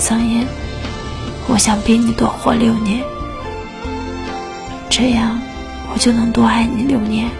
桑烟，我想比你多活六年，这样我就能多爱你六年。”